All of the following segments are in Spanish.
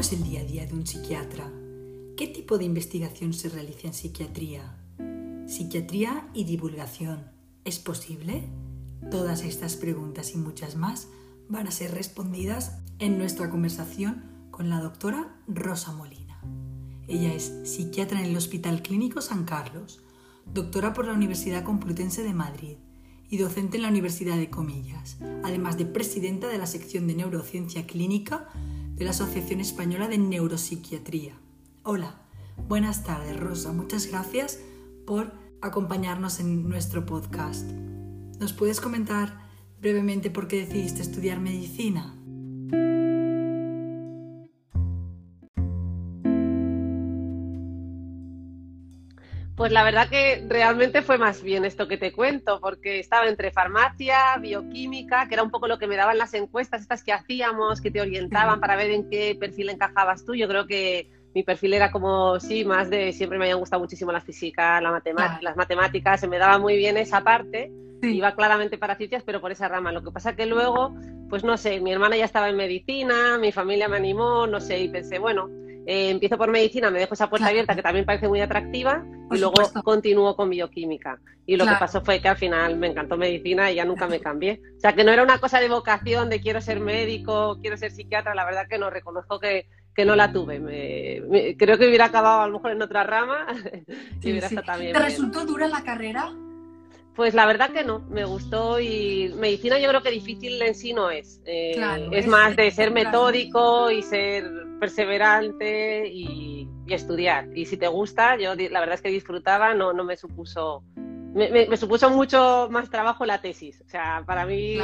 ¿Cómo es el día a día de un psiquiatra? ¿Qué tipo de investigación se realiza en psiquiatría? Psiquiatría y divulgación. ¿Es posible? Todas estas preguntas y muchas más van a ser respondidas en nuestra conversación con la doctora Rosa Molina. Ella es psiquiatra en el Hospital Clínico San Carlos, doctora por la Universidad Complutense de Madrid y docente en la Universidad de Comillas, además de presidenta de la sección de neurociencia clínica de la Asociación Española de Neuropsiquiatría. Hola, buenas tardes Rosa, muchas gracias por acompañarnos en nuestro podcast. ¿Nos puedes comentar brevemente por qué decidiste estudiar medicina? Pues la verdad que realmente fue más bien esto que te cuento, porque estaba entre farmacia, bioquímica, que era un poco lo que me daban las encuestas estas que hacíamos, que te orientaban para ver en qué perfil encajabas tú. Yo creo que mi perfil era como, sí, más de, siempre me habían gustado muchísimo la física, la matemática, las matemáticas, se me daba muy bien esa parte, iba claramente para ciencias, pero por esa rama. Lo que pasa que luego, pues no sé, mi hermana ya estaba en medicina, mi familia me animó, no sé, y pensé, bueno, eh, empiezo por medicina, me dejo esa puerta abierta que también parece muy atractiva y luego continúo con bioquímica. Y lo que pasó fue que al final me encantó medicina y ya nunca me cambié. O sea, que no era una cosa de vocación, de quiero ser médico, quiero ser psiquiatra, la verdad que no, reconozco que, que no la tuve. Me, creo que hubiera acabado a lo mejor en otra rama y hubiera estado también. ¿Te resultó dura la carrera? Pues la verdad que no, me gustó y medicina yo creo que difícil en sí no es. Eh, es, más de ser metódico y ser perseverante y, estudiar. Y si te gusta, yo la verdad es que disfrutaba, no, no me supuso... Me, supuso mucho más trabajo la tesis. O sea, para mí...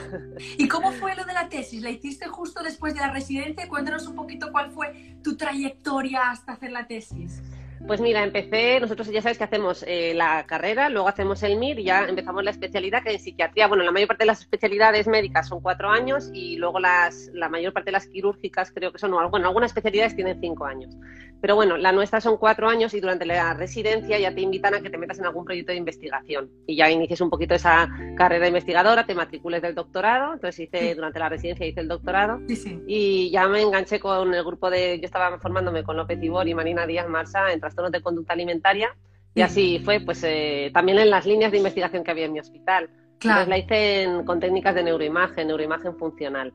¿Y cómo fue lo de la tesis? ¿La hiciste justo después de la residencia? Cuéntanos un poquito cuál fue tu trayectoria hasta hacer la tesis. Pues mira, empecé, nosotros ya sabes que hacemos eh, la carrera, luego hacemos el MIR y ya empezamos la especialidad que es psiquiatría. Bueno, la mayor parte de las especialidades médicas son cuatro años y luego las, la mayor parte de las quirúrgicas creo que son, bueno, algunas especialidades tienen cinco años. Pero bueno, la nuestra son cuatro años y durante la residencia ya te invitan a que te metas en algún proyecto de investigación y ya inicies un poquito esa carrera investigadora, te matricules del doctorado. Entonces hice, durante la residencia hice el doctorado y ya me enganché con el grupo de, yo estaba formándome con López Ibor y Marina Díaz Marsa en trastornos de conducta alimentaria y así fue, pues eh, también en las líneas de investigación que había en mi hospital. Claro. Entonces la hice con técnicas de neuroimagen, neuroimagen funcional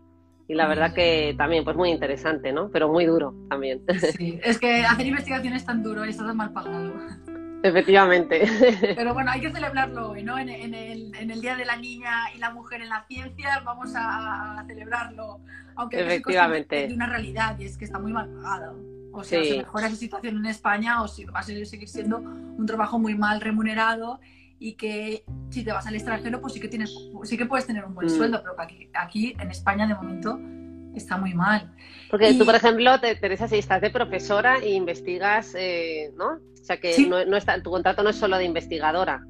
y la verdad que también pues muy interesante, ¿no? Pero muy duro también. Sí, es que hacer investigación es tan duro y está tan mal pagado. Efectivamente. Pero bueno, hay que celebrarlo hoy, ¿no? En, el, en, el, Día de la Niña y la Mujer en la Ciencia vamos a, celebrarlo, aunque Efectivamente. es de una realidad y es que está muy mal pagado. O sea, se mejora esa situación en España o si va a seguir siendo un trabajo muy mal remunerado y que si te vas al extranjero, pues sí que, tienes, sí que puedes tener un buen mm. sueldo, pero aquí, aquí en España de momento está muy mal. Porque tú, por ejemplo, Teresa, si estás de profesora e investigas, eh, ¿no? O sea, que no, no está, tu contrato no es solo de investigadora.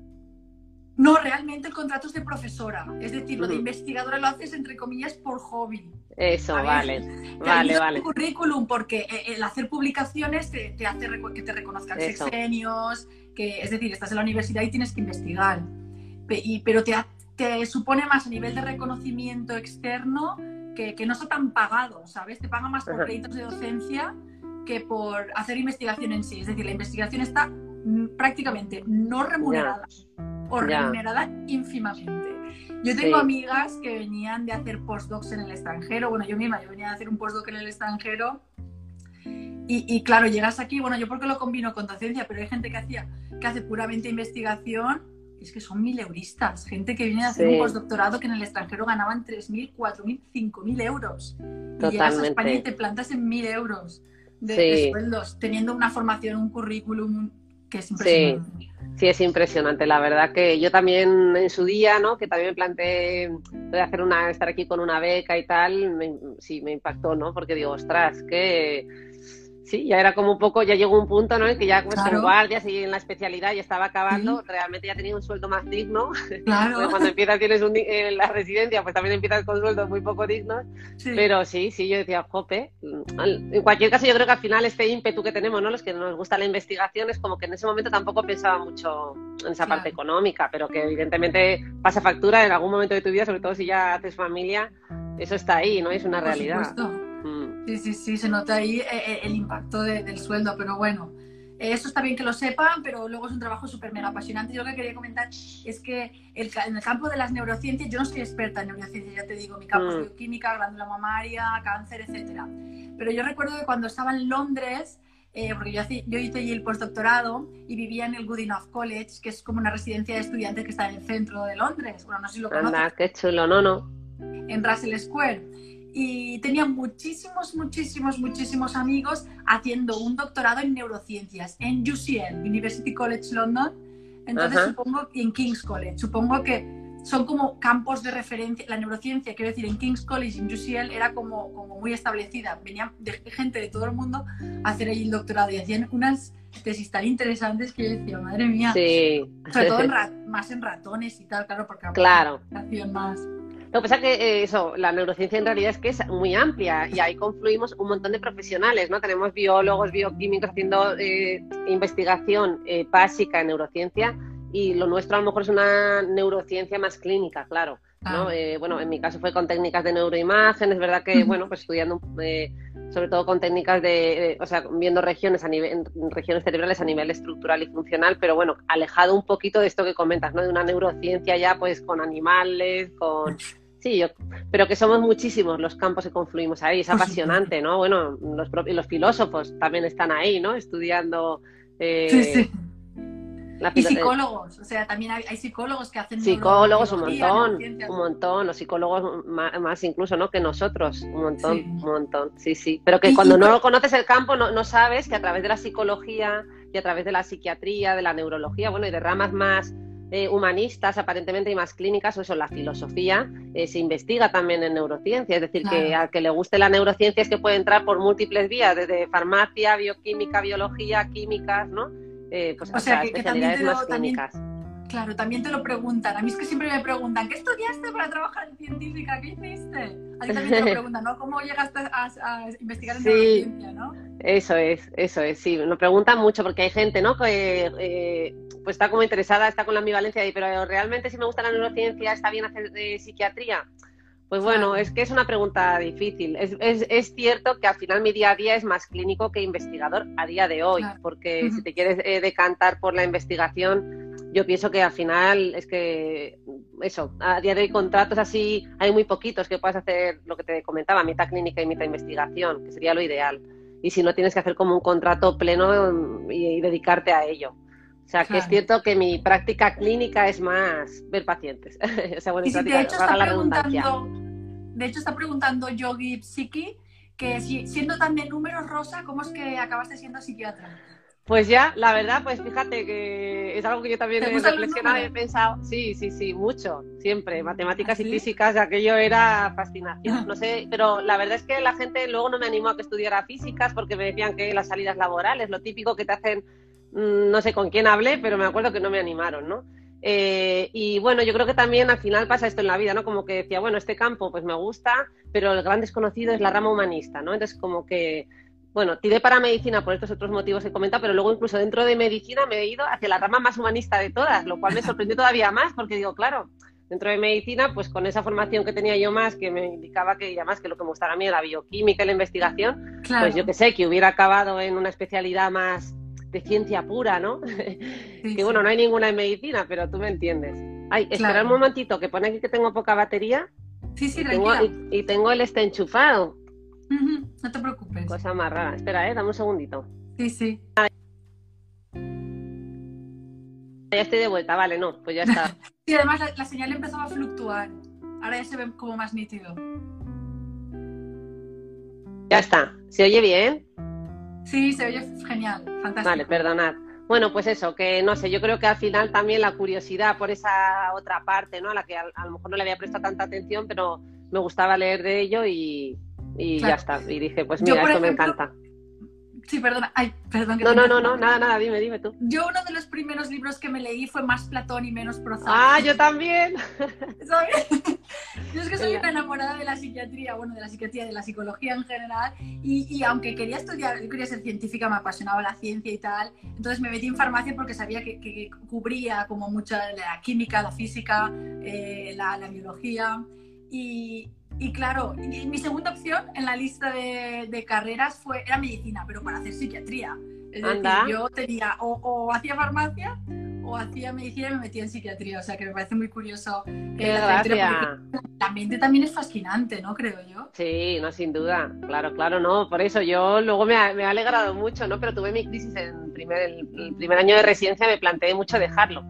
No, realmente el contrato es de profesora. Es decir, lo de investigadora lo haces entre comillas por hobby. Eso, vale. Vale, vale. currículum porque eh, el hacer publicaciones te, hace que te reconozcan sexenios, que es decir, estás en la universidad y tienes que investigar. Y, pero te, te supone más a nivel de reconocimiento externo que, que no está tan pagado, ¿sabes? Te pagan más por créditos de docencia que por hacer investigación en sí. Es decir, la investigación está mm, prácticamente no remunerada remunerada ínfimamente. Yo tengo amigas que venían de hacer postdocs en el extranjero. Bueno, yo misma, yo venía a hacer un postdoc en el extranjero. Y, claro, llegas aquí, bueno, yo porque lo combino con docencia, pero hay gente que, hacía, que hace puramente investigación, es que son mil euristas. Gente que viene a hacer un postdoctorado que en el extranjero ganaban 3.000, 4.000, 5.000 euros. Y llegas a España y te plantas en 1.000 euros de, sueldos, teniendo una formación, un currículum que es impresionante. Sí, es impresionante, la verdad que yo también en su día, ¿no? Que también me planteé hacer una, estar aquí con una beca y tal, sí, me impactó, ¿no? Porque digo, ostras, que sí, ya era como un poco, ya llegó un punto, ¿no? En que ya pues claro. guardias y en la especialidad ya estaba acabando, realmente ya tenía un sueldo más digno. Claro. cuando empiezas tienes un, en la residencia, pues también empiezas con sueldos muy poco dignos. Pero sí, sí, yo decía, jope. En cualquier caso, yo creo que al final este ímpetu que tenemos, ¿no? Los que nos gusta la investigación, es como que en ese momento tampoco pensaba mucho en esa parte económica, pero que evidentemente pasa factura en algún momento de tu vida, sobre todo si ya haces familia, eso está ahí, ¿no? Es una realidad. Supuesto. Sí, sí, sí, se nota ahí eh, eh, el impacto del sueldo, pero bueno, eso está bien que lo sepan, pero luego es un trabajo súper mega apasionante. Yo lo que quería comentar es que en el campo de las neurociencias, yo no soy experta en neurociencias, ya te digo, mi campo es mm. bioquímica, glándula mamaria, cáncer, etcétera. Pero yo recuerdo que cuando estaba en Londres, eh, porque yo, yo hice el postdoctorado y vivía en el Goodenough College, que es como una residencia de estudiantes que está en el centro de Londres. Bueno, no sé si lo conoces. Anda, qué chulo, no, no. En Russell Square. Y tenía muchísimos, muchísimos, muchísimos amigos haciendo un doctorado en neurociencias en UCL, University College London. Entonces supongo, y en King's College. Supongo que son como campos de referencia. La neurociencia, quiero decir, en King's College, en UCL, era como, como muy establecida. Venía gente de todo el mundo a hacer ahí el doctorado y hacían unas tesis tan interesantes que yo decía, madre mía. Sí. Sobre todo más en ratones y tal, claro, porque claro. más. Lo que pasa es que eh, eso, la neurociencia en realidad es que es muy amplia y ahí confluimos un montón de profesionales, ¿no? Tenemos biólogos, bioquímicos haciendo eh, investigación eh, básica en neurociencia y lo nuestro a lo mejor es una neurociencia más clínica, claro. ¿no? Eh, bueno, en mi caso fue con técnicas de neuroimagen, es verdad que, bueno, pues estudiando eh, sobre todo con técnicas de, eh, o sea, viendo regiones a nivel, regiones cerebrales a nivel estructural y funcional, pero bueno, alejado un poquito de esto que comentas, ¿no? De una neurociencia ya pues con animales, con... Sí, yo, pero que somos muchísimos los campos que confluimos ahí, es apasionante, ¿no? Bueno, los, los filósofos también están ahí, ¿no? Estudiando... sí, sí y psicólogos, o sea, también hay, psicólogos que hacen psicólogos un montón, un montón, los psicólogos más, incluso, ¿no? Que nosotros, un montón, un montón, sí, sí. Pero que cuando no conoces el campo no, sabes que a través de la psicología y a través de la psiquiatría, de la neurología, bueno, y de ramas más eh, humanistas aparentemente y más clínicas, o eso, la filosofía, eh, se investiga también en neurociencia. Es decir, que a que le guste la neurociencia es que puede entrar por múltiples vías, desde farmacia, bioquímica, biología, químicas, ¿no? Eh, pues, o, sea, que, también te lo, claro, también te lo preguntan. A mí es que siempre me preguntan, ¿qué estudiaste para trabajar en científica? ¿Qué hiciste? A ti también te lo preguntan, ¿no? ¿Cómo llegaste a, investigar en neurociencia, no? Eso es, eso es, sí. Nos preguntan mucho porque hay gente, ¿no? Que eh, pues está como interesada, está con la ambivalencia y pero realmente si me gusta la neurociencia, ¿está bien hacer de psiquiatría? Pues bueno, es que es una pregunta difícil. Es, es, es, cierto que al final mi día a día es más clínico que investigador a día de hoy, porque si te quieres eh, decantar por la investigación, yo pienso que al final es que eso, a día de hoy contratos así hay muy poquitos que puedas hacer lo que te comentaba, mitad clínica y mitad investigación, que sería lo ideal. Y si no tienes que hacer como un contrato pleno mm, y, dedicarte a ello. O sea, que es cierto que mi práctica clínica es más ver pacientes. o sea, bueno, y de hecho está la redundancia. De hecho, está preguntando Yogi Psiki que si, siendo tan de números rosa, ¿cómo es que acabaste siendo psiquiatra? Pues ya, la verdad, pues fíjate que es algo que yo también he reflexionado y he pensado. Sí, sí, sí, mucho, siempre. Matemáticas y ¿Ah, físicas, aquello era fascinación. No sé, pero la verdad es que la gente luego no me animó a que estudiara físicas porque me decían que las salidas laborales, lo típico que te hacen Mm, no sé con quién hablé, pero me acuerdo que no me animaron, ¿no? Eh, y bueno, yo creo que también al final pasa esto en la vida, ¿no? Como que decía, bueno, este campo pues me gusta, pero el gran desconocido es la rama humanista, ¿no? Entonces como que, bueno, tiré para medicina por estos otros motivos que he comentado, pero luego incluso dentro de medicina me he ido hacia la rama más humanista de todas, lo cual me sorprendió todavía más porque digo, claro, dentro de medicina, pues con esa formación que tenía yo más, que me indicaba que además que lo que me gustaba a mí era la bioquímica y la investigación, pues yo que sé, que hubiera acabado en una especialidad más de ciencia pura, ¿no? que bueno, no hay ninguna en medicina, pero tú me entiendes. Ay, espera un momentito, que pone aquí que tengo poca batería. Sí, sí, y tengo, y, tengo el este enchufado. No te preocupes. Cosa más rara. Espera, eh, dame un segundito. Sí, sí. Ya estoy de vuelta, vale, no, pues ya está. sí, además la, la señal empezaba a fluctuar. Ahora ya se ve como más nítido. Ya está. ¿Se oye bien? Sí, se oye genial, fantástico. Vale, perdonad. Bueno, pues eso, que no sé, yo creo que al final también la curiosidad por esa otra parte, ¿no? A la que a, lo mejor no le había prestado tanta atención, pero me gustaba leer de ello y, ya está. Y dije, pues mira, esto me encanta. Sí, perdona. Ay, perdón. no, no, no, no, nada, nada, dime, dime tú. Yo uno de los primeros libros que me leí fue más Platón y menos Prozac. Ah, yo también. ¿Sabes? Yo es que soy una enamorada de la psiquiatría, bueno, de la psiquiatría, de la psicología en general, y, y, aunque quería estudiar, yo quería ser científica, me apasionaba la ciencia y tal, entonces me metí en farmacia porque sabía que, que cubría como mucha la química, la física, eh, la, la biología, y, Y claro, mi segunda opción en la lista de, carreras fue, era medicina, pero para hacer psiquiatría. Es decir, yo tenía o, hacía farmacia o hacía medicina y me metía en psiquiatría. O sea que me parece muy curioso. Gracia. La mente también es fascinante, ¿no? Creo yo. Sí, no, sin duda. Claro, claro, no. Por eso yo luego me ha, me ha alegrado mucho, ¿no? Pero tuve mi crisis en primer, el, primer año de residencia, me planteé mucho dejarlo.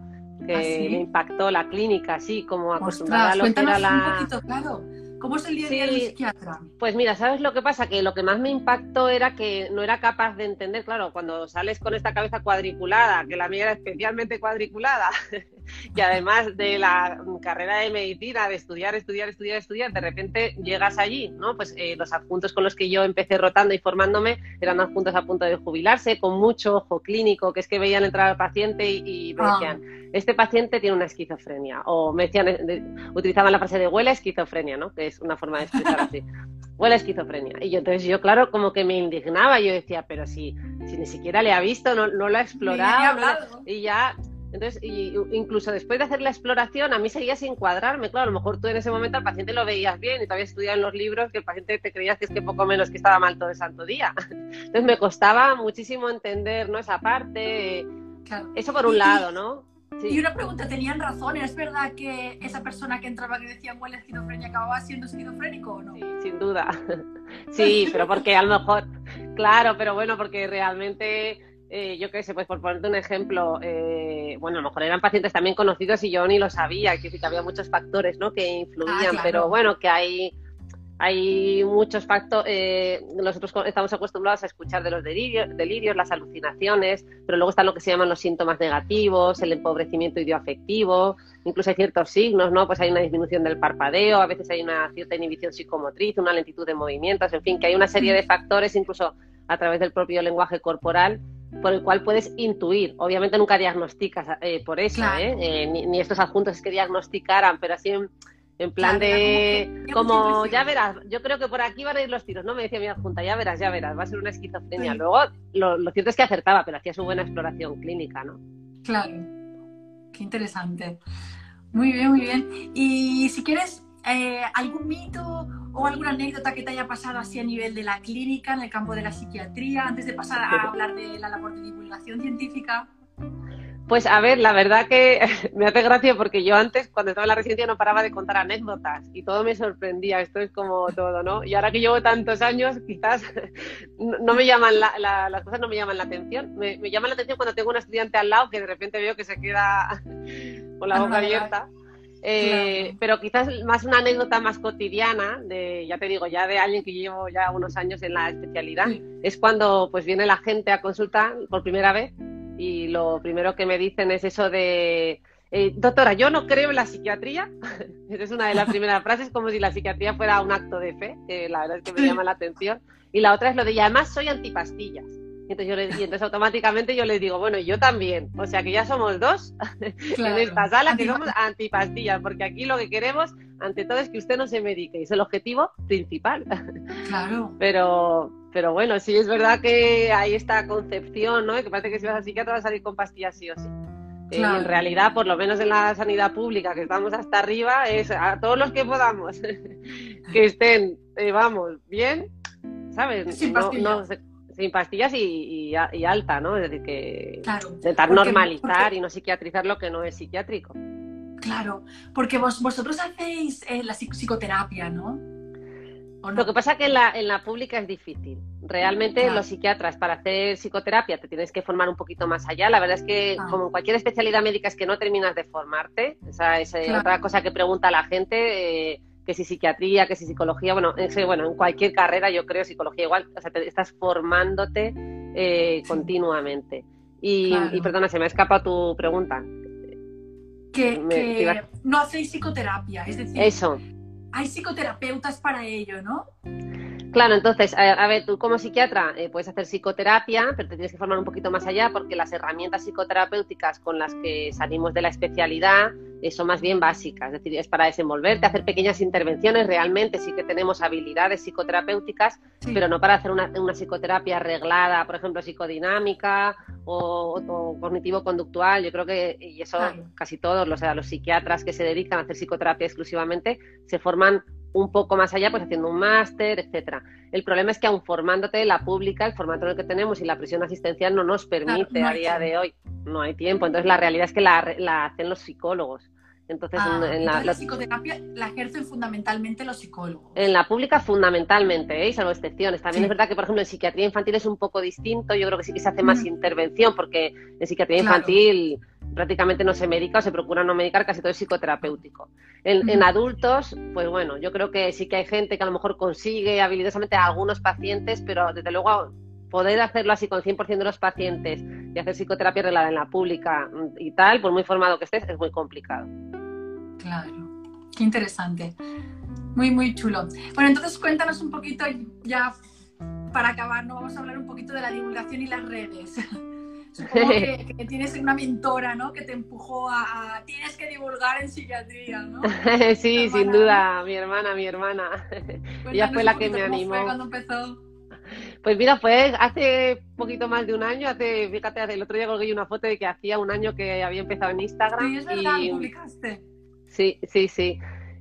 Que ¿Ah, me impactó la clínica, así como acostumbrada a lo que era la. Un poquito, claro ¿Cómo es el día a día del psiquiatra? Pues mira, ¿sabes lo que pasa? Que lo que más me impactó era que no era capaz de entender, claro, cuando sales con esta cabeza cuadriculada, que la mía era especialmente cuadriculada, y además de la carrera de medicina, de estudiar, estudiar, estudiar, estudiar, de repente llegas allí, ¿no? Pues eh, los adjuntos con los que yo empecé rotando y formándome eran adjuntos a punto de jubilarse, con mucho ojo clínico, que es que veían entrar al paciente y, me ah. decían, este paciente tiene una esquizofrenia, o me decían, eh, utilizaban la frase de huele esquizofrenia, ¿no? Que es una forma de expresar así. Huele esquizofrenia. Y yo entonces yo, claro, como que me indignaba, yo decía, pero si, si ni siquiera le ha visto, no, no lo ha explorado, y ya entonces, incluso después de hacer la exploración, a mí seguía sin cuadrarme. Claro, a lo mejor tú en ese momento al paciente lo veías bien y todavía estudiado en los libros que el paciente te creías que es que poco menos que estaba mal todo el santo día. Entonces me costaba muchísimo entender ¿no? esa parte. Eso por un lado, ¿no? Y una pregunta, ¿tenían razón? ¿Es verdad que esa persona que entraba que decía huele esquizofrenia acababa siendo esquizofrénico o no? Sí, sin duda. Sí, pero porque a lo mejor, claro, pero bueno, porque realmente eh, yo qué sé, pues por ponerte un ejemplo, eh, bueno, a lo mejor eran pacientes también conocidos y yo ni lo sabía, que, que había muchos factores ¿no? que influían, ah, pero bueno, que hay, hay muchos factores, eh, nosotros estamos acostumbrados a escuchar de los delirios, delirios, las alucinaciones, pero luego están lo que se llaman los síntomas negativos, el empobrecimiento idioafectivo, incluso hay ciertos signos, ¿no? Pues hay una disminución del parpadeo, a veces hay una cierta inhibición psicomotriz, una lentitud de movimientos, en fin, que hay una serie de factores, incluso a través del propio lenguaje corporal, por el cual puedes intuir. Obviamente nunca diagnosticas eh, por eso, ¿eh? ¿eh? ni, estos adjuntos es que diagnosticaran, pero así en, plan de... Como, ya verás, yo creo que por aquí van a ir los tiros, ¿no? Me decía mi adjunta, ya verás, ya verás, va a ser una esquizofrenia. Luego, lo, cierto es que acertaba, pero hacía su buena exploración clínica, ¿no? Claro, qué interesante. Muy bien, muy bien. Y si quieres, eh, algún mito o alguna anécdota que te haya pasado así a nivel de la clínica, en el campo de la psiquiatría, antes de pasar a hablar de la labor de divulgación científica? Pues a ver, la verdad que me hace gracia porque yo antes, cuando estaba en la residencia, no paraba de contar anécdotas y todo me sorprendía. Esto es como todo, ¿no? Y ahora que llevo tantos años, quizás no me llaman las cosas no me llaman la atención. Me, me, llaman la atención cuando tengo un estudiante al lado que de repente veo que se queda con la boca abierta. Eh, pero quizás más una anécdota más cotidiana, de, ya te digo, ya de alguien que llevo ya unos años en la especialidad, es cuando pues viene la gente a consultar por primera vez y lo primero que me dicen es eso de, eh, doctora, yo no creo en la psiquiatría. Esa es una de las primeras frases, como si la psiquiatría fuera un acto de fe, que la verdad es que me llama la atención. Y la otra es lo de, y además soy antipastillas. Y entonces, yo le, y entonces automáticamente yo les digo, bueno, yo también. O sea que ya somos dos en esta sala que somos antipastillas, porque aquí lo que queremos, ante todo, es que usted no se medique. Es el objetivo principal. Claro. Pero, pero bueno, sí es verdad que hay esta concepción, ¿no? Que parece que si vas a psiquiatra vas a salir con pastillas sí o sí. Eh, en realidad, por lo menos en la sanidad pública, que estamos hasta arriba, es a todos los que podamos que estén, eh, vamos, bien, ¿sabes? Sin no, no, sin pastillas y, alta, ¿no? Es decir, que intentar normalizar y no psiquiatrizar lo que no es psiquiátrico. Claro, porque vos, vosotros hacéis eh, la psicoterapia, ¿no? Lo que pasa es que en la, en la pública es difícil. Realmente los psiquiatras para hacer psicoterapia te tienes que formar un poquito más allá. La verdad es que ah. como en cualquier especialidad médica es que no terminas de formarte. Esa es eh, otra cosa que pregunta la gente. Eh, que si psiquiatría, que si psicología, bueno, en, bueno, en cualquier carrera yo creo psicología igual, o sea, te estás formándote eh, continuamente. Y, perdona, se me ha escapado tu pregunta. Que, no hacéis psicoterapia, es decir, Eso. hay psicoterapeutas para ello, ¿no? Claro, entonces, a, ver, tú como psiquiatra eh, puedes hacer psicoterapia, pero te tienes que formar un poquito más allá porque las herramientas psicoterapéuticas con las que salimos de la especialidad eh, son más bien básicas, es decir, es para desenvolverte, hacer pequeñas intervenciones, realmente sí que tenemos habilidades psicoterapéuticas, pero no para hacer una, psicoterapia arreglada, por ejemplo, psicodinámica o, cognitivo-conductual. Yo creo que, y eso casi todos, o sea, los psiquiatras que se dedican a hacer psicoterapia exclusivamente, se forman un poco más allá, pues haciendo un máster, etcétera. El problema es que aun formándote la pública, el formato en el que tenemos y la prisión asistencial no nos permite a día de hoy, no hay tiempo. Entonces la realidad es que la, la hacen los psicólogos. Entonces, Ah, en, en la, entonces la psicoterapia la ejercen fundamentalmente los psicólogos. en la pública fundamentalmente, ¿eh? Y salvo excepciones. También Sí. es verdad que, por ejemplo, en psiquiatría infantil es un poco distinto. Yo creo que sí que se hace más Ujú. intervención porque en psiquiatría Claro. infantil prácticamente no se medica o se procura no medicar, casi todo es psicoterapéutico. En, adultos, pues bueno, yo creo que sí que hay gente que a lo mejor consigue habilidosamente a algunos pacientes, pero desde luego poder hacerlo así con 100% de los pacientes y hacer psicoterapia reglada en la pública mm, y tal, por muy formado que estés, es muy complicado. Claro, qué interesante. Muy, muy chulo. Bueno, entonces cuéntanos un poquito, ya para acabar, ¿no? Vamos a hablar un poquito de la divulgación y las redes. Supongo que, que tienes una mentora, ¿no? Que te empujó a, a- tienes que divulgar en psiquiatría, ¿no? sí, sin duda, mi hermana, mi hermana. Ella fue la que me cómo fue animó. cuando empezó. Pues mira, fue hace poquito más de un año, hace, fíjate, el otro día colgué una foto de que hacía un año que había empezado en Instagram. Sí, es verdad, y- publicaste. Sí, sí, sí.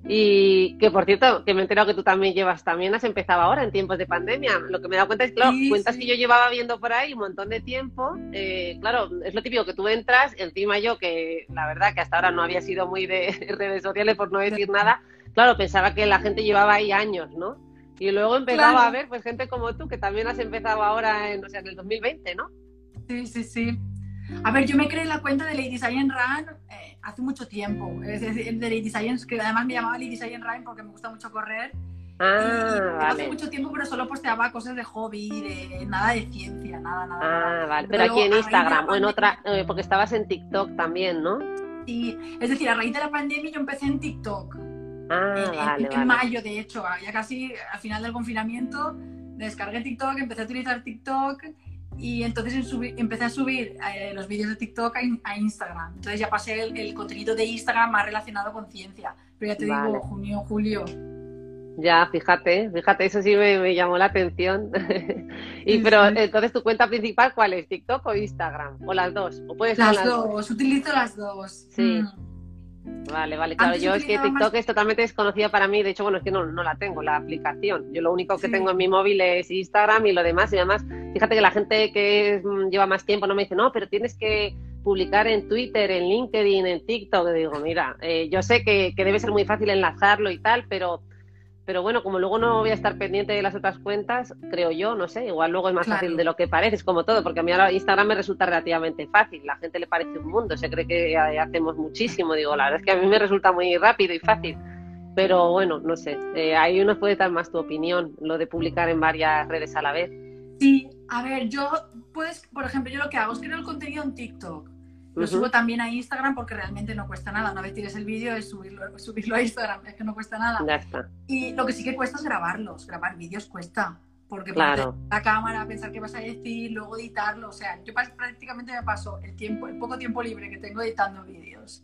Y que por cierto, que me he enterado que tú también llevas, también has empezado ahora en tiempos de pandemia. Lo que me he dado cuenta es, claro, Sí, cuentas sí. que yo llevaba viendo por ahí un montón de tiempo. eh, claro, es lo típico que tú entras, encima yo, que la verdad que hasta ahora no había sido muy de redes sociales, por no decir nada, claro, pensaba que la gente llevaba ahí años, ¿no? Y luego empezaba Claro. a ver, pues gente como tú, que también has empezado ahora en, o sea, en el 2020, ¿no? Sí, sí, sí. A ver, yo me creé la cuenta de Lady Science Run eh, hace mucho tiempo. Es decir, de Lady Science, que además me llamaba Lady Science Run porque me gusta mucho correr. y Ah, hace vale. mucho tiempo, pero solo posteaba cosas de hobby, de nada de ciencia, nada, nada. nada. Ah, vale. Pero Pero aquí en Instagram o en otra, eh, porque estabas en TikTok también, ¿no? Y, es decir, a raíz de la pandemia yo empecé en TikTok. Ah, en, en- vale, en vale. mayo, de hecho, ya casi al final del confinamiento, descargué TikTok, empecé a utilizar TikTok y entonces empecé a subir eh, los vídeos de TikTok a, in- a Instagram. Entonces ya pasé el, el contenido de Instagram más relacionado con ciencia. Pero ya te Vale. digo, junio, julio. Ya, fíjate, fíjate, eso sí me, me llamó la atención. y Sí, pero sí. entonces tu cuenta principal, ¿cuál es? ¿TikTok o Instagram? ¿O las dos? ¿O puedes Las las dos, utilizo las dos. Sí. Mm. Vale, vale, claro. Yo es que TikTok más- es totalmente desconocida para mí. De hecho, bueno, es que no, no la tengo, la aplicación. Yo lo único que Sí. tengo en mi móvil es Instagram y lo demás. Y además, fíjate que la gente que es- mm, lleva más tiempo no me dice, no, pero tienes que publicar en Twitter, en LinkedIn, en TikTok. Y digo, mira, eh, yo sé que, que debe ser muy fácil enlazarlo y tal, pero, pero bueno, como luego no voy a estar pendiente de las otras cuentas, creo yo, no sé, igual luego es más Claro. fácil de lo que parece, es como todo, porque a mí ahora Instagram me resulta relativamente fácil. La gente le parece un mundo, se cree que eh, hacemos muchísimo. Digo, la verdad es que a mí me resulta muy rápido y fácil. Pero bueno, no sé, eh, ahí uno puede dar más tu opinión, lo de publicar en varias redes a la vez. Sí, a ver, yo, pues, por ejemplo, yo lo que hago es creo el contenido en TikTok. Lo subo también a Instagram porque realmente no cuesta nada. Una vez tires el vídeo es subirlo, subirlo a Instagram, es que no cuesta nada. Ya está. Y lo que sí que cuesta es grabarlos. Grabar vídeos cuesta. Porque Claro. la cámara, pensar qué vas a decir, luego editarlo. O sea, yo prácticamente me paso el tiempo, el poco tiempo libre que tengo editando vídeos.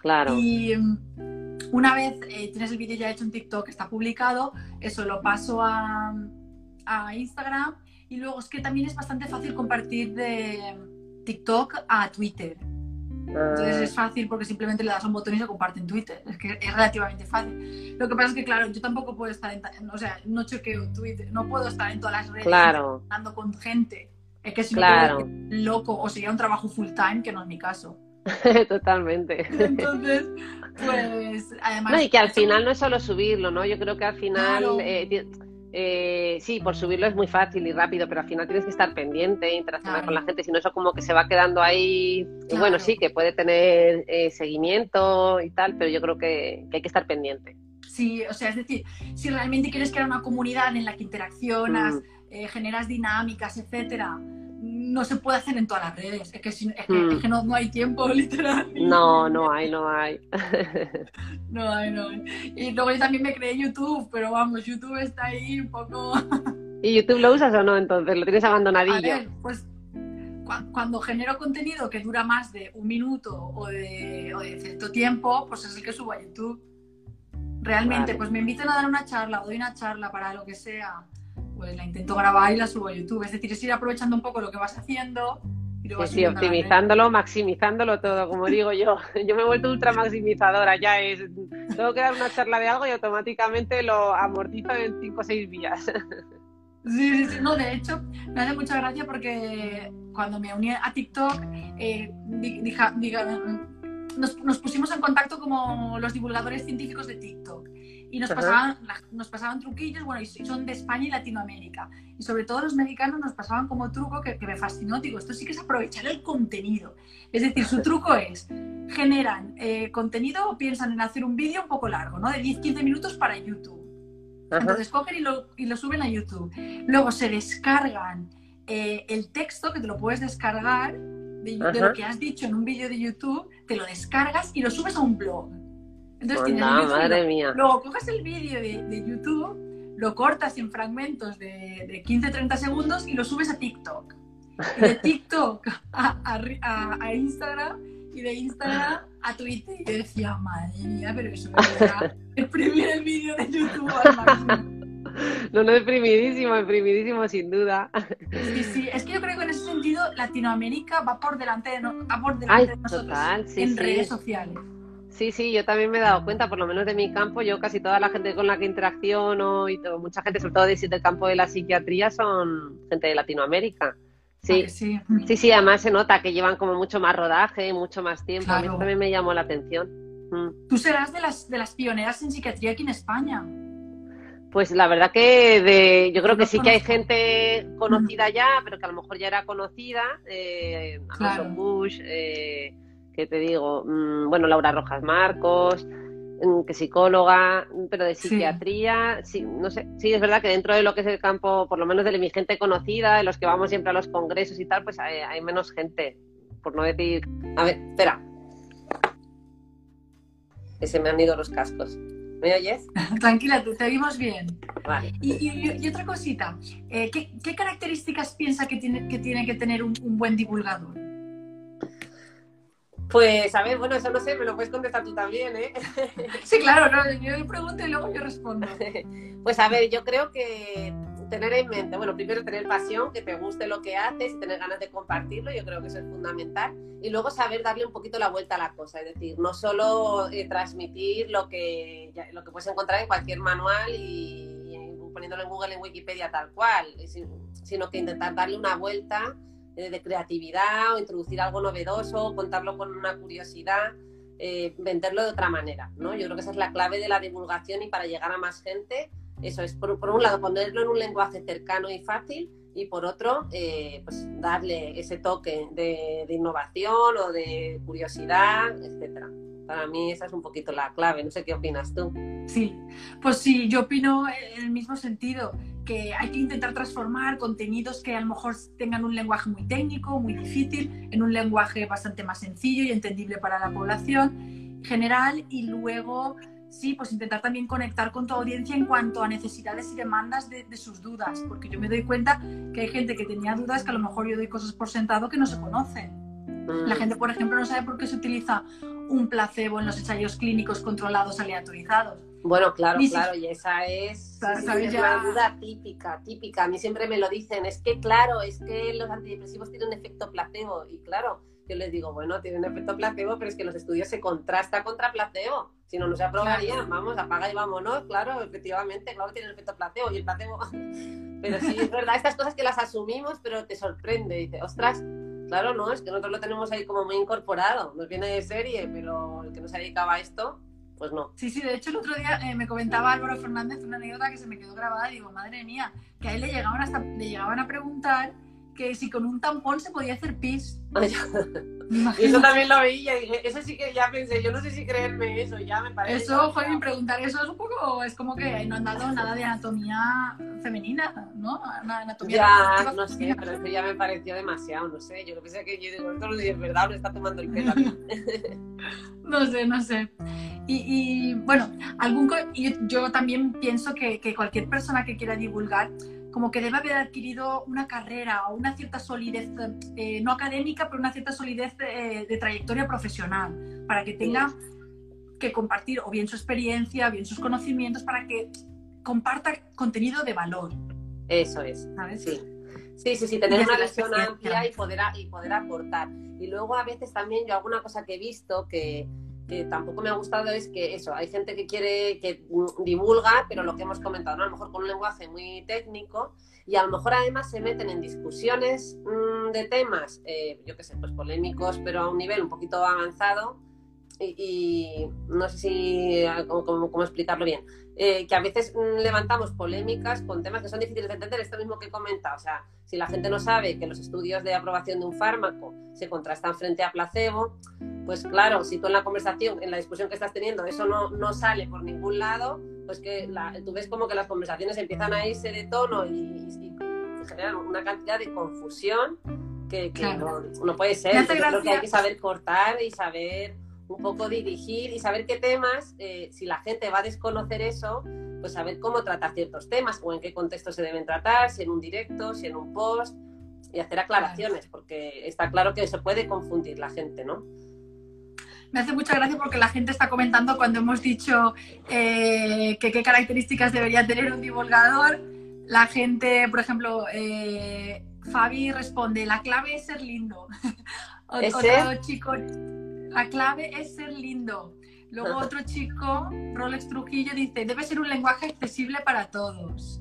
Claro. Y mm, una vez eh, tienes el vídeo ya hecho en TikTok, está publicado, eso lo paso a, a Instagram. Y luego es que también es bastante fácil compartir de TikTok a Twitter. Entonces Ah, es fácil porque simplemente le das un botón y se comparte en Twitter. Es que es relativamente fácil. Lo que pasa es que, claro, yo tampoco puedo estar en... O sea, no chequeo Twitter, no puedo estar en todas las redes claro, hablando con gente. Es que si Claro. loco o sería un trabajo full time, que no es mi caso. totalmente. Entonces, pues, además... No, y que al final no es solo subirlo, ¿no? Yo creo que al final, Claro. eh, eh, sí, por subirlo es muy fácil y rápido, pero al final tienes que estar pendiente, interaccionar Claro. con la gente, si no eso como que se va quedando ahí, y bueno, sí, que puede tener eh, seguimiento y tal, pero yo creo que, que hay que estar pendiente. Sí, o sea, es decir, si realmente quieres crear una comunidad en la que interaccionas, Mm, eh, generas dinámicas, etcétera, no se puede hacer en todas las redes. Es que, si- es que, Mm. es que no, no hay tiempo, literal. No, no hay, no hay. No hay, no hay. Y luego yo también me creé YouTube, pero vamos, YouTube está ahí un poco... ¿Y YouTube lo usas o no entonces? ¿Lo tienes A abandonadillo? ver, pues cu- cuando genero contenido que dura más de un minuto o de, o de cierto tiempo, pues es el que subo a YouTube. Realmente, Vale. pues me invitan a dar una charla o doy una charla para lo que sea, pues la intento grabar y la subo a YouTube. Es decir, es ir aprovechando un poco lo que vas haciendo y sí, optimizándolo, maximizándolo todo, como digo yo. Yo me he vuelto ultra maximizadora, ya es. Tengo que dar una charla de algo y automáticamente lo amortizo en 5 o 6 días. Sí, sí, no, de hecho, me hace mucha gracia porque cuando me uní a TikTok, eh, nos, nos, pusimos en contacto como los divulgadores científicos de TikTok y nos pasaban, nos pasaban truquillos, bueno, y son de España y Latinoamérica. Y sobre todo los mexicanos nos pasaban como truco que, me fascinó. Digo, esto sí que es aprovechar el contenido. Es decir, su truco es, generan eh, contenido o piensan en hacer un vídeo un poco largo, ¿no? De 10-15 minutos para YouTube. Entonces cogen y lo, y lo, suben a YouTube. Luego se descargan eh, el texto que te lo puedes descargar de, de lo que has dicho en un vídeo de YouTube, te lo descargas y lo subes a un blog. Entonces tienes madre mía. Luego coges el vídeo de, YouTube, lo cortas en fragmentos de, de 15-30 segundos y lo subes a TikTok. Y de TikTok a, Instagram y de Instagram a Twitter. Y yo decía, madre mía, pero eso es exprimir el vídeo de YouTube al máximo. No, no, deprimidísimo, deprimidísimo, sin duda. Sí, sí, es que yo creo que en ese sentido Latinoamérica va por delante de, por delante de nosotros en redes sociales. Sí, sí, yo también me he dado cuenta, por lo menos de mi campo, yo casi toda la gente con la que interacciono y mucha gente, sobre todo del campo de la psiquiatría, son gente de Latinoamérica. Sí, sí, sí, además se nota que llevan como mucho más rodaje, mucho más tiempo. A mí también me llamó la atención. Mm. Tú serás de las, de las pioneras en psiquiatría aquí en España. Pues la verdad que de, yo creo que sí que hay gente conocida ya, pero que a lo mejor ya era conocida. Eh, Bush, eh, que te digo, mm, bueno, Laura Rojas Marcos, mm, que psicóloga, pero de psiquiatría, sí. no sé, sí es verdad que dentro de lo que es el campo, por lo menos de mi gente conocida, de los que vamos siempre a los congresos y tal, pues hay, menos gente, por no decir, a ver, espera, que se me han ido los cascos. ¿Me oyes? Tranquila, te oímos bien. Vale. Y, otra cosita, eh, ¿qué, características piensa que tiene que, tiene que tener un buen divulgador? Pues a ver, bueno, eso no sé, me lo puedes contestar tú también, ¿eh? Sí, claro, no, yo pregunto y luego yo respondo. Pues a ver, yo creo que tener en mente, bueno, primero tener pasión, que te guste lo que haces y tener ganas de compartirlo, yo creo que eso es fundamental. Y luego saber darle un poquito la vuelta a la cosa, es decir, no solo eh, transmitir lo que, lo que puedes encontrar en cualquier manual y, y poniéndolo en Google, en Wikipedia tal cual, sino que intentar darle una vuelta de creatividad o introducir algo novedoso, contarlo con una curiosidad, eh, venderlo de otra manera, ¿no? Yo creo que esa es la clave de la divulgación y para llegar a más gente, eso es, por, un lado, ponerlo en un lenguaje cercano y fácil y por otro, eh, pues darle ese toque de, de innovación o de curiosidad, etcétera. Para mí esa es un poquito la clave, no sé qué opinas tú. Sí, pues sí, yo opino en el mismo sentido, que hay que intentar transformar contenidos que a lo mejor tengan un lenguaje muy técnico, muy difícil, en un lenguaje bastante más sencillo y entendible para la población general y luego sí, pues intentar también conectar con tu audiencia en cuanto a necesidades y demandas de, de, sus dudas, porque yo me doy cuenta que hay gente que tenía dudas que a lo mejor yo doy cosas por sentado que no se conocen. La mm. gente, por ejemplo, no sabe por qué se utiliza un placebo en los ensayos clínicos controlados aleatorizados. Bueno, claro, claro, y esa es, una duda típica, típica. A mí siempre me lo dicen, es que claro, es que los antidepresivos tienen efecto placebo. Y claro, yo les digo, bueno, tienen efecto placebo, pero es que los estudios se contrasta contra placebo. Si no, no se aprobaría. Vamos, apaga y vámonos. Claro, efectivamente, claro, tienen efecto placebo. Y el placebo... pero sí, es verdad, estas cosas que las asumimos, pero te sorprende. Dice, ostras, Claro, no, es que nosotros lo tenemos ahí como muy incorporado, nos viene de serie, pero el que no se dedicaba a esto, pues no. Sí, sí, de hecho el otro día eh, me comentaba Álvaro Fernández una anécdota que se me quedó grabada y digo, madre mía, que a él le llegaban, hasta, le llegaban a preguntar que si con un tampón se podía hacer pis. y eso también lo veía y dije, eso sí que ya pensé, yo no sé si creerme eso, ya me parece. Eso, joder, preguntar eso es un poco, es como que no han dado nada de anatomía femenina, ¿no? Anatomía ya, no sé, pero eso ya me pareció demasiado, no sé, yo lo que sé que yo digo, esto no es verdad, no está tomando el pelo. no sé, no sé. Y, bueno, algún, yo también pienso que, que cualquier persona que quiera divulgar como que debe haber adquirido una carrera o una cierta solidez, eh, no académica, pero una cierta solidez de, de, trayectoria profesional, para que tenga que compartir o bien su experiencia, o bien sus conocimientos, para que comparta contenido de valor. Eso es, ¿sabes? Sí. Sí, sí, sí, tener una visión amplia y poder, y poder aportar. Y luego a veces también yo alguna cosa que he visto que, que tampoco me ha gustado es que eso, hay gente que quiere, que divulga, pero lo que hemos comentado, a lo mejor con un lenguaje muy técnico y a lo mejor además se meten en discusiones mmm, de temas, eh, yo qué sé, pues polémicos, pero a un nivel un poquito avanzado y, y no sé si, cómo, cómo, cómo explicarlo bien, eh, que a veces mm, levantamos polémicas con temas que son difíciles de entender, esto mismo que he comentado, o sea, si la gente no sabe que los estudios de aprobación de un fármaco se contrastan frente a placebo, pues claro, si tú en la conversación, en la discusión que estás teniendo, eso no, no sale por ningún lado, pues que la, tú ves como que las conversaciones empiezan a irse de tono y, y, y generan una cantidad de confusión que, que claro. no, no, puede ser. Yo creo que hay que saber cortar y saber un poco dirigir y saber qué temas, eh, si la gente va a desconocer eso, pues saber cómo tratar ciertos temas o en qué contexto se deben tratar, si en un directo, si en un post, y hacer aclaraciones, porque está claro que se puede confundir la gente, ¿no? Me hace mucha gracia porque la gente está comentando cuando hemos dicho eh, que qué características debería tener un divulgador. La gente, por ejemplo, eh, Fabi responde, la clave es ser lindo. Otro chico, la clave es ser lindo. Luego otro chico, Rolex Trujillo, dice, debe ser un lenguaje accesible para todos.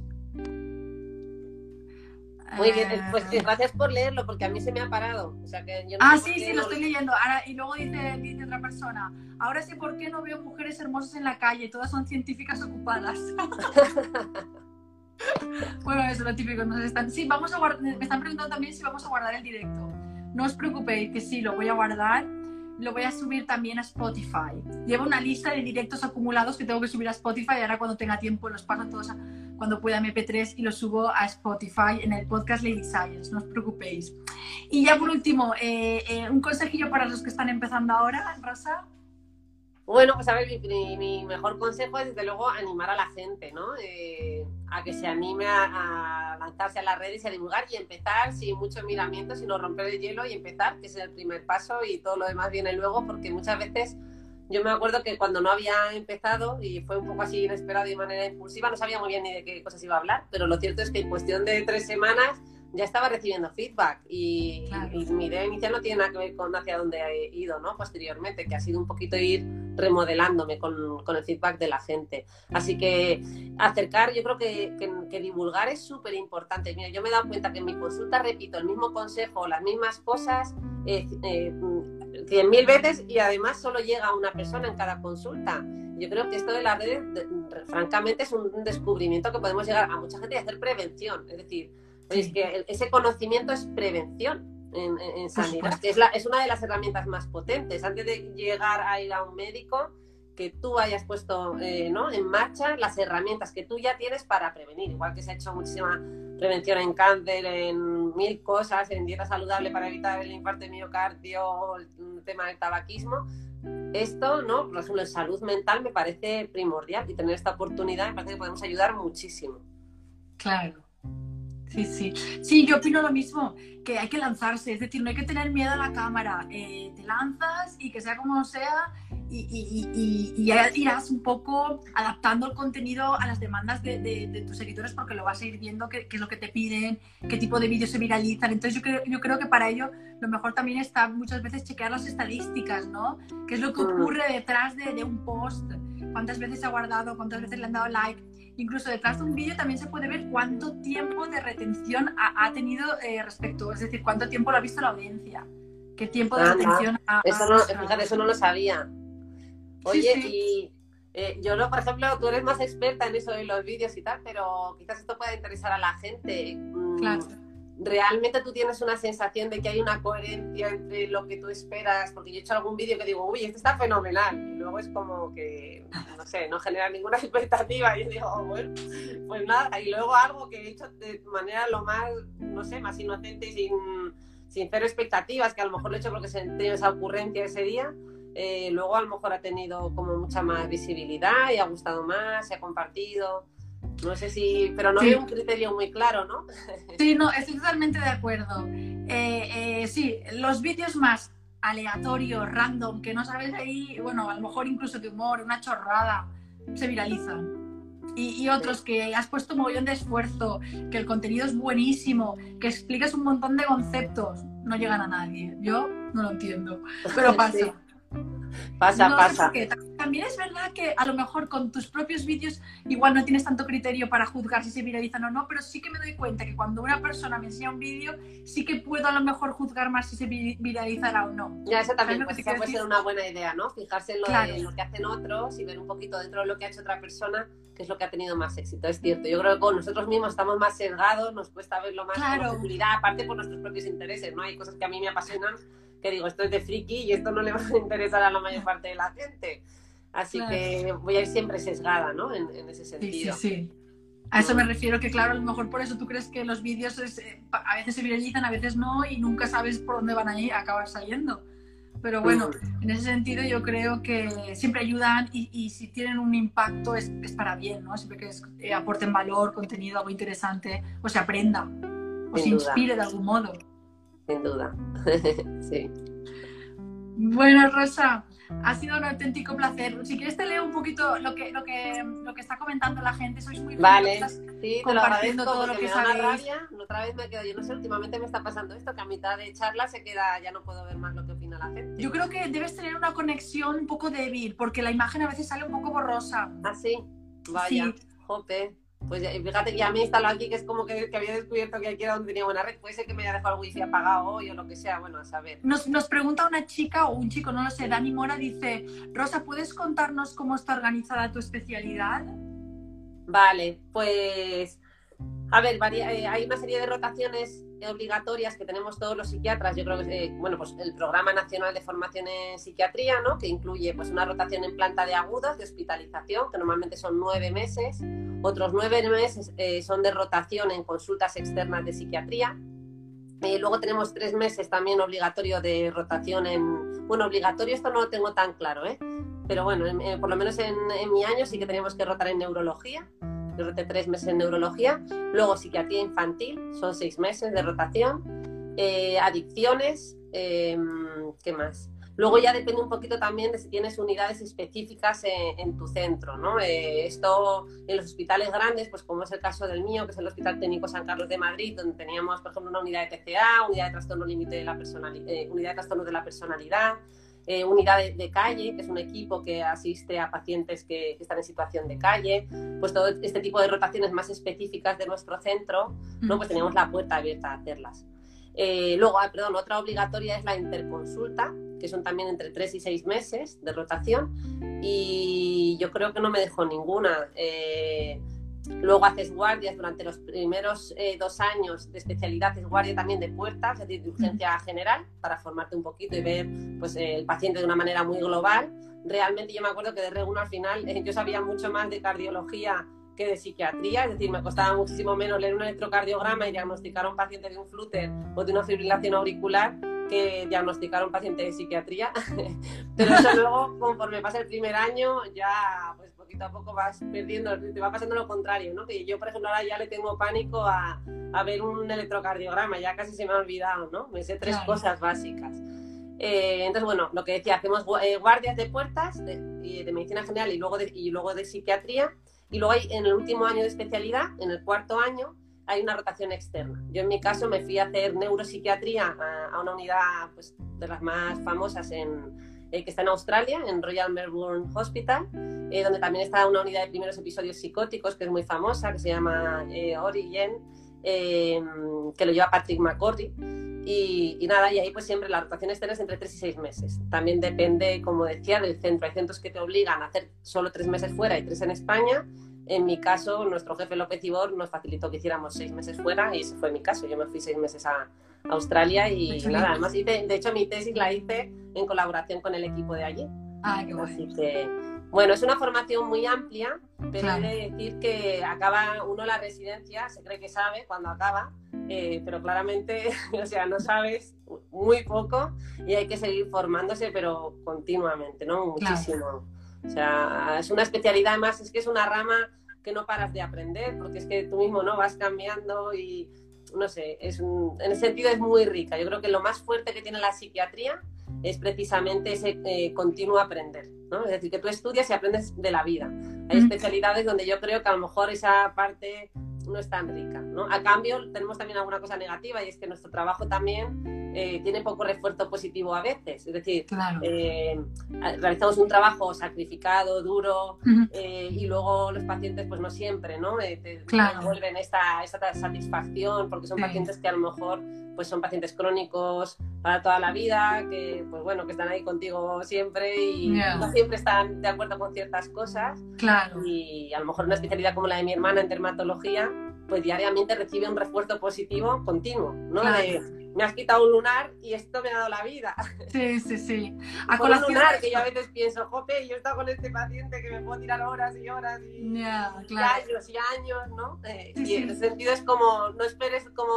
Muy bien, pues ah. gracias por leerlo, porque a mí se me ha parado. O sea que yo no ah, sí, sí, lo estoy leyendo. Ahora, y luego dice, dice otra persona, ahora sé por qué no veo mujeres hermosas en la calle, todas son científicas ocupadas. bueno, eso es lo típico. Nos están... Sí, vamos a guardar... me están preguntando también si vamos a guardar el directo. No os preocupéis, que sí, lo voy a guardar lo voy a subir también a Spotify. Llevo una lista de directos acumulados que tengo que subir a Spotify y ahora cuando tenga tiempo los paso todos a, cuando pueda MP3 y los subo a Spotify en el podcast Lady Science, no os preocupéis. Y ya por último, eh, eh, un consejillo para los que están empezando ahora, Rosa. Bueno, pues a ver, mi, mi, mejor consejo es desde luego animar a la gente, ¿no? Eh, a que se anime a, a, lanzarse a las redes y a divulgar y empezar sin mucho miramiento, sino romper el hielo y empezar, que es el primer paso y todo lo demás viene luego, porque muchas veces yo me acuerdo que cuando no había empezado y fue un poco así inesperado y de manera impulsiva, no sabía muy bien ni de qué cosas iba a hablar, pero lo cierto es que en cuestión de tres semanas ya estaba recibiendo feedback y, claro. y, mi idea inicial no tiene nada que ver con hacia dónde he ido, ¿no? Posteriormente, que ha sido un poquito ir remodelándome con, con el feedback de la gente. Así que acercar, yo creo que, que, que divulgar es súper importante. Mira, yo me he dado cuenta que en mi consulta repito el mismo consejo, las mismas cosas, eh, eh, cien mil veces y además solo llega una persona en cada consulta. Yo creo que esto de las redes, francamente, es un descubrimiento que podemos llegar a mucha gente y hacer prevención. Es decir, es que ese conocimiento es prevención en, en sanidad, es, la, es una de las herramientas más potentes. Antes de llegar a ir a un médico, que tú hayas puesto eh, ¿no? en marcha las herramientas que tú ya tienes para prevenir, igual que se ha hecho muchísima prevención en cáncer, en mil cosas, en dieta saludable para evitar el infarto de miocardio, el tema del tabaquismo. Esto, ¿no? Por ejemplo, en salud mental me parece primordial y tener esta oportunidad me parece que podemos ayudar muchísimo. Claro. Sí, sí. Sí, yo opino lo mismo, que hay que lanzarse, es decir, no hay que tener miedo a la cámara, eh, te lanzas y que sea como sea y, y, y, y, irás un poco adaptando el contenido a las demandas de, de, de tus seguidores porque lo vas a ir viendo qué, qué, es lo que te piden, qué tipo de vídeos se viralizan. Entonces yo creo, yo creo que para ello lo mejor también está muchas veces chequear las estadísticas, ¿no? ¿Qué es lo que ocurre detrás de, de un post? ¿Cuántas veces se ha guardado? ¿Cuántas veces le han dado like? Incluso detrás de un vídeo también se puede ver cuánto tiempo de retención ha, ha tenido eh, respecto, es decir, cuánto tiempo lo ha visto la audiencia, qué tiempo de ah, retención ha, eso no, fíjate, eso no lo sabía. Oye, sí, sí. y eh, yo, no, por ejemplo, tú eres más experta en eso de los vídeos y tal, pero quizás esto pueda interesar a la gente. Claro. Realmente tú tienes una sensación de que hay una coherencia entre lo que tú esperas, porque yo he hecho algún vídeo que digo, uy, este está fenomenal, y luego es como que, no sé, no genera ninguna expectativa, y digo, oh, bueno, pues nada, y luego algo que he hecho de manera lo más, no sé, más inocente y sin, sin cero expectativas, que a lo mejor lo he hecho porque se tenido esa ocurrencia ese día, eh, luego a lo mejor ha tenido como mucha más visibilidad y ha gustado más, se ha compartido. No sé si, pero no sí. hay un criterio muy claro, ¿no? Sí, no, estoy totalmente de acuerdo. Eh, eh, sí, los vídeos más aleatorios, random, que no sabes ahí, bueno, a lo mejor incluso de humor, una chorrada, se viralizan. y, otros que has puesto un montón de esfuerzo, que el contenido es buenísimo, que explicas un montón de conceptos, no llegan a nadie. Yo no lo entiendo, pero pasa. Pasa, pasa. También es verdad que a lo mejor con tus propios vídeos igual no tienes tanto criterio para juzgar si se viralizan o no, pero sí que me doy cuenta que cuando una persona me enseña un vídeo, sí que puedo a lo mejor juzgar más si se viralizará o no. Ya, eso también puede ser una buena idea, ¿no? Fijarse en lo, que hacen otros y ver un poquito dentro de lo que ha hecho otra persona qué es lo que ha tenido más éxito. Es cierto, yo creo que con nosotros mismos estamos más sesgados, nos cuesta verlo más con seguridad, aparte por nuestros propios intereses, ¿no? Hay cosas que a mí me apasionan que digo, esto es de friki y esto no le va a interesar a la mayor parte de la gente. Así que voy a ir siempre sesgada, ¿no? En, ese sentido. Sí, sí, sí. A eso me refiero que, claro, a lo mejor por eso tú crees que los vídeos eh, a veces se viralizan, a veces no, y nunca sabes por dónde van a, ir, acabar saliendo. Pero bueno, en ese sentido yo creo que siempre ayudan y, si tienen un impacto es, es, para bien, ¿no? Siempre que eh, aporten valor, contenido, algo interesante, o se aprenda, o se inspire de algún modo sin duda. sí. Bueno, Rosa, ha sido un auténtico placer. Si quieres te leo un poquito lo que, lo que, lo que está comentando la gente. Sois muy Vale, sí, te lo agradezco todo lo que una rabia. Otra vez me quedo, yo no sé, últimamente me está pasando esto, que a mitad de charla se queda, ya no puedo ver más lo que opina la gente. Yo creo que debes tener una conexión un poco débil, porque la imagen a veces sale un poco borrosa. ¿Ah, sí? Vaya, jope. Pues fíjate que a mí instalado aquí, que es como que, había descubierto que aquí era donde tenía buena red. Puede ser que me haya dejado el wifi apagado hoy o lo que sea, bueno, a saber. Nos, nos pregunta una chica o un chico, no lo sé, Dani Mora dice, Rosa, ¿puedes contarnos cómo está organizada tu especialidad? Vale, pues a ver, eh, hay una serie de rotaciones obligatorias que tenemos todos los psiquiatras. Yo creo que, eh, bueno, pues el Programa Nacional de Formación en Psiquiatría, ¿no? Que incluye pues una rotación en planta de agudos, de hospitalización, que normalmente son nueve meses. Otros nueve meses eh, son de rotación en consultas externas de psiquiatría. luego tenemos tres meses también obligatorio de rotación en... Bueno, obligatorio esto no lo tengo tan claro, ¿eh? Pero bueno, por lo menos en, en mi año sí que tenemos que rotar en neurología roté tres meses en neurología, luego psiquiatría infantil, son seis meses de rotación, eh, adicciones, em, ¿qué más? Luego ya depende un poquito también de si tienes unidades específicas en, tu centro, ¿no? Eh, esto en los hospitales grandes, pues como es el caso del mío, que es el Hospital Técnico San Carlos de Madrid, donde teníamos, por ejemplo, una unidad de TCA, unidad de trastorno límite de la personalidad, eh, unidad de trastorno de la personalidad, eh, unidad de, calle, que es un equipo que asiste a pacientes que, están en situación de calle, pues todo este tipo de rotaciones más específicas de nuestro centro, ¿no? pues tenemos la puerta abierta a hacerlas. Eh, luego, ah, perdón, otra obligatoria es la interconsulta, que son también entre tres y seis meses de rotación, y yo creo que no me dejo ninguna. Eh, Luego haces guardias durante los primeros eh, dos años de especialidad, haces guardia también de puertas, es decir, de urgencia general, para formarte un poquito y ver pues, el paciente de una manera muy global. Realmente yo me acuerdo que de regular al final eh, yo sabía mucho más de cardiología que de psiquiatría, es decir, me costaba muchísimo menos leer un electrocardiograma y diagnosticar a un paciente de un flúter o de una fibrilación auricular que diagnosticar a un paciente de psiquiatría. Pero eso luego, conforme pasa el primer año, ya pues poquito a poco vas perdiendo, te va pasando lo contrario, ¿no? Que yo, por ejemplo, ahora ya le tengo pánico a, a ver un electrocardiograma, ya casi se me ha olvidado, ¿no? Me sé tres cosas básicas. Eh, entonces, bueno, lo que decía, hacemos eh, guardias de puertas de, de, medicina general y luego de, y luego de psiquiatría. Y luego hay, en el último año de especialidad, en el cuarto año, hay una rotación externa. Yo en mi caso me fui a hacer neuropsiquiatría a, a una unidad pues, de las más famosas en, eh, que está en Australia, en Royal Melbourne Hospital, eh, donde también está una unidad de primeros episodios psicóticos que es muy famosa, que se llama eh, Origin, que lo lleva Patrick McCordy. Y, nada, y ahí pues siempre la rotación externa es entre 3 y 6 meses. También depende, como decía, del centro. Hay centros que te obligan a hacer solo 3 meses fuera y 3 en España. En mi caso, nuestro jefe López Ibor nos facilitó que hiciéramos 6 meses fuera y ese fue mi caso. Yo me fui 6 meses a, Australia y nada, además hice, de hecho mi tesis la hice en colaboración con el equipo de allí. Ah, qué Así que, bueno, es una formación muy amplia, pero hay que decir que acaba uno la residencia, se cree que sabe cuando acaba, eh, pero claramente, o sea, no sabes muy poco y hay que seguir formándose, pero continuamente, ¿no? Muchísimo. O sea, es una especialidad, además es que es una rama que no paras de aprender, porque es que tú mismo no vas cambiando y no sé, es en ese sentido es muy rica. Yo creo que lo más fuerte que tiene la psiquiatría es precisamente ese eh, continuo aprender. ¿no? Es decir, que tú estudias y aprendes de la vida. Hay especialidades donde yo creo que a lo mejor esa parte no es tan rica. ¿no? A cambio, tenemos también alguna cosa negativa y es que nuestro trabajo también eh, tiene poco refuerzo positivo a veces. Es decir, eh, realizamos un trabajo sacrificado, duro, eh, y luego los pacientes, pues no siempre, ¿no? te, devuelven esta, esta, satisfacción porque son pacientes que a lo mejor pues son pacientes crónicos para toda la vida, que pues bueno, que están ahí contigo siempre y no siempre están de acuerdo con ciertas cosas. Claro. Y a lo mejor una especialidad como la de mi hermana en dermatología, pues diariamente recibe un refuerzo positivo continuo, ¿no? me has quitado un lunar y esto me ha dado la vida. Sí, sí, sí. A un lunar que yo a veces pienso, jope, yo he estado con este paciente que me puedo tirar horas y horas y, años y años, ¿no? Eh, y en ese sentido es como, no esperes como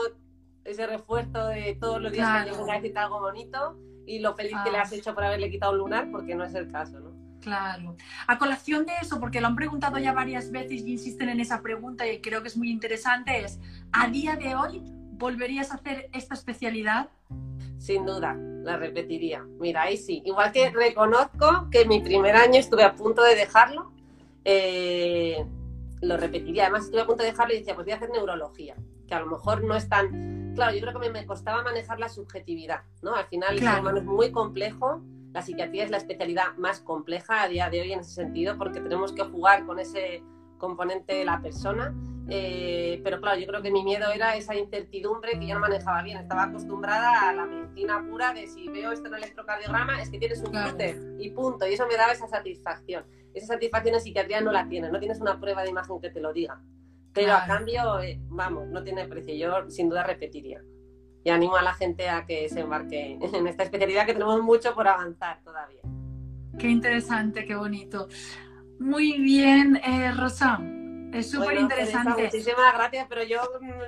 ese refuerzo de todos los días que llego a decirte algo bonito y lo feliz que le has ah. hecho por haberle quitado un lunar, porque no es el caso, ¿no? Claro. A colación de eso, porque lo han preguntado ya varias veces y insisten en esa pregunta y creo que es muy interesante, es, ¿a día de hoy volverías a hacer esta especialidad? Sin duda, la repetiría. Mira, ahí sí. Igual que reconozco que mi primer año estuve a punto de dejarlo, eh, lo repetiría. Además, estuve a punto de dejarlo y decía, pues voy a hacer neurología, que a lo mejor no es tan... Claro, yo creo que me, costaba manejar la subjetividad, ¿no? Al final el ser humano es muy complejo la psiquiatría es la especialidad más compleja a día de hoy en ese sentido porque tenemos que jugar con ese componente de la persona. Eh, pero claro, yo creo que mi miedo era esa incertidumbre que yo no manejaba bien. Estaba acostumbrada a la medicina pura de si veo esto en el electrocardiograma es que tienes un cúter y punto. Y eso me daba esa satisfacción. Esa satisfacción en psiquiatría no la tienes, no tienes una prueba de imagen que te lo diga. Pero a cambio, eh, vamos, no tiene precio. Yo sin duda repetiría y animo a la gente a que se embarque en esta especialidad que tenemos mucho por avanzar todavía. Qué interesante, qué bonito. Muy bien, eh, Rosa. Es súper interesante. muchísimas gracias, pero yo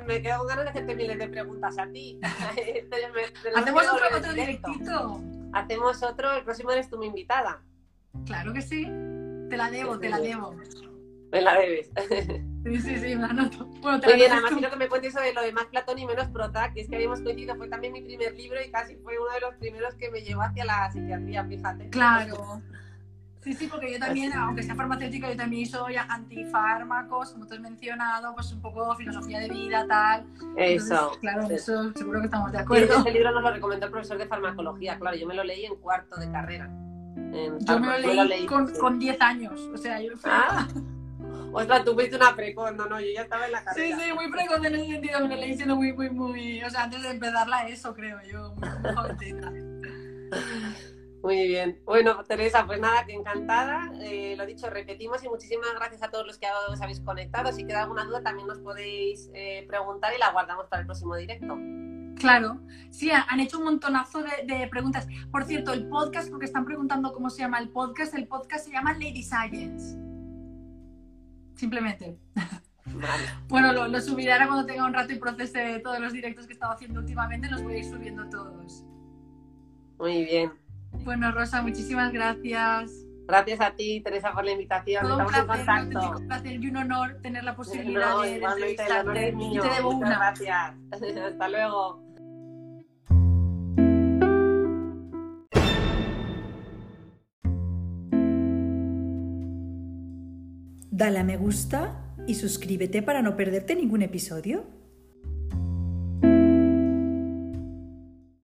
me quedo con ganas de hacerte miles de preguntas a ti. Hacemos otro, otro directito. Hacemos otro, el próximo eres tú mi invitada. Claro que sí. Te la debo, te la debo. Me la debes. Sí, sí, sí, me anoto. Bueno, te Muy bien, además quiero que me cuentes sobre lo de más Platón y menos Prozac, que es que habíamos coincidido, fue también mi primer libro y casi fue uno de los primeros que me llevó hacia la psiquiatría, fíjate. Claro. Sí, sí, porque yo también, aunque sea farmacéutica, yo también soy antifármacos, como tú has mencionado, pues un poco filosofía de vida, tal. Eso. claro, eso seguro que estamos de acuerdo. este libro nos lo recomendó el profesor de farmacología, claro, yo me lo leí en cuarto de carrera. yo me lo leí, con, 10 años, o sea, yo fui... Ah. Ostras, tú fuiste una precoz, no, no, yo ya estaba en la carrera. Sí, sí, muy precoz en ese sentido, me leí siendo muy, muy, muy, o sea, antes de empezarla eso, creo yo, muy, Muy bien. Bueno, Teresa, pues nada, que encantada. Eh, lo dicho, repetimos y muchísimas gracias a todos los que os habéis conectado. Si queda alguna duda, también nos podéis eh, preguntar y la guardamos para el próximo directo. Claro, sí, han hecho un montonazo de, de, preguntas. Por cierto, el podcast, porque están preguntando cómo se llama el podcast, el podcast se llama Lady Science simplemente. bueno, lo, subiré ahora cuando tenga un rato y procese todos los directos que he estado haciendo últimamente, los voy a ir subiendo todos. Muy bien. Bueno, Rosa, muchísimas gracias. Gracias a ti, Teresa, por la invitación. Todo un placer, un placer y un honor tener la posibilidad de, entrevistarte. Te debo una. Gracias. Hasta luego. Dale a me gusta y suscríbete para no perderte ningún episodio.